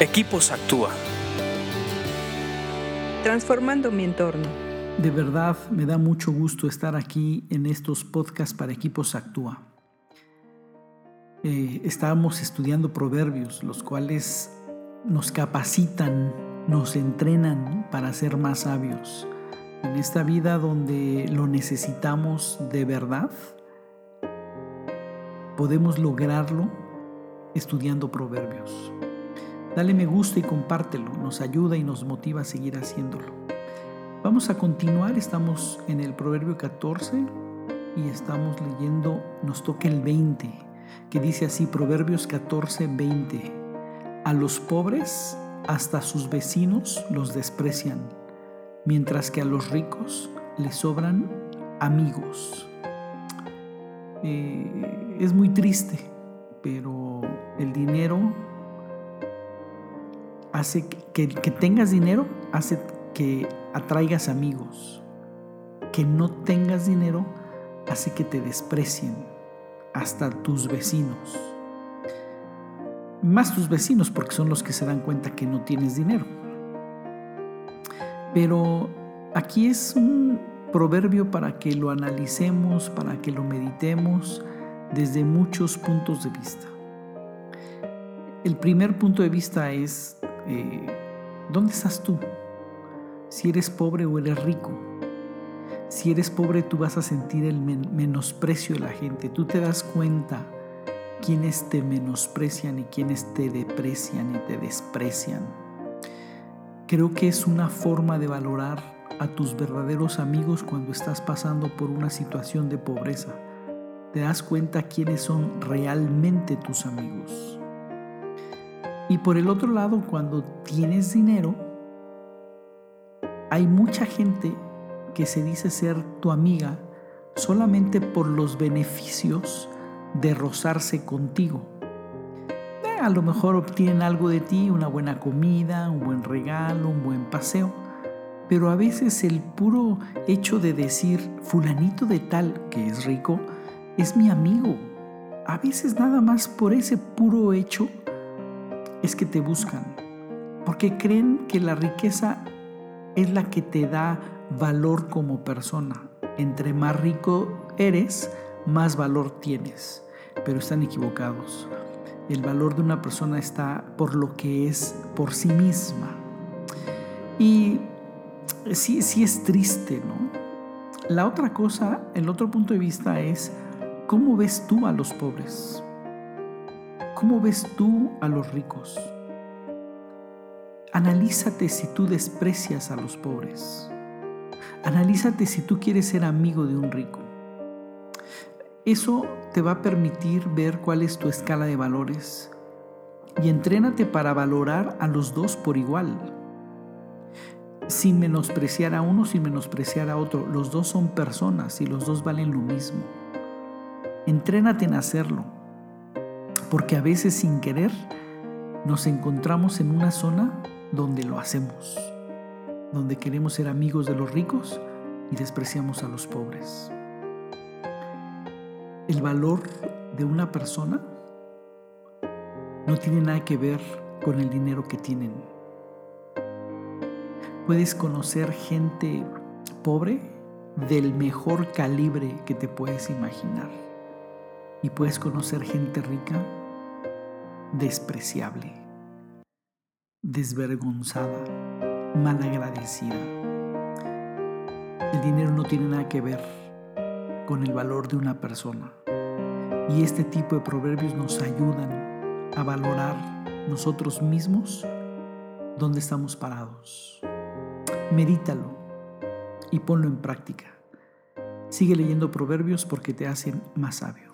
Equipos Actúa. Transformando mi entorno. De verdad me da mucho gusto estar aquí en estos podcasts para Equipos Actúa. Eh, estábamos estudiando proverbios, los cuales nos capacitan, nos entrenan para ser más sabios. En esta vida donde lo necesitamos de verdad, podemos lograrlo estudiando proverbios. Dale me gusta y compártelo, nos ayuda y nos motiva a seguir haciéndolo. Vamos a continuar, estamos en el Proverbio 14 y estamos leyendo, nos toca el 20, que dice así, Proverbios 14, 20. A los pobres hasta sus vecinos los desprecian, mientras que a los ricos les sobran amigos. Eh, es muy triste, pero el dinero hace que, que tengas dinero, hace que atraigas amigos. Que no tengas dinero hace que te desprecien hasta tus vecinos. Más tus vecinos porque son los que se dan cuenta que no tienes dinero. Pero aquí es un proverbio para que lo analicemos, para que lo meditemos desde muchos puntos de vista. El primer punto de vista es eh, ¿dónde estás tú? Si eres pobre o eres rico. Si eres pobre tú vas a sentir el menosprecio de la gente. Tú te das cuenta quiénes te menosprecian y quiénes te deprecian y te desprecian. Creo que es una forma de valorar a tus verdaderos amigos cuando estás pasando por una situación de pobreza. Te das cuenta quiénes son realmente tus amigos. Y por el otro lado, cuando tienes dinero, hay mucha gente que se dice ser tu amiga solamente por los beneficios de rozarse contigo. Eh, a lo mejor obtienen algo de ti, una buena comida, un buen regalo, un buen paseo, pero a veces el puro hecho de decir fulanito de tal que es rico es mi amigo. A veces nada más por ese puro hecho es que te buscan, porque creen que la riqueza es la que te da valor como persona. Entre más rico eres, más valor tienes, pero están equivocados. El valor de una persona está por lo que es por sí misma. Y sí, sí es triste, ¿no? La otra cosa, el otro punto de vista es, ¿cómo ves tú a los pobres? ¿Cómo ves tú a los ricos? Analízate si tú desprecias a los pobres. Analízate si tú quieres ser amigo de un rico. Eso te va a permitir ver cuál es tu escala de valores y entrénate para valorar a los dos por igual. Sin menospreciar a uno, sin menospreciar a otro. Los dos son personas y los dos valen lo mismo. Entrénate en hacerlo porque a veces sin querer nos encontramos en una zona donde lo hacemos, donde queremos ser amigos de los ricos y despreciamos a los pobres. El valor de una persona no tiene nada que ver con el dinero que tienen. Puedes conocer gente pobre del mejor calibre que te puedes imaginar. Y puedes conocer gente rica despreciable, desvergonzada, malagradecida. El dinero no tiene nada que ver con el valor de una persona. Y este tipo de proverbios nos ayudan a valorar nosotros mismos dónde estamos parados. Medítalo y ponlo en práctica. Sigue leyendo proverbios porque te hacen más sabio.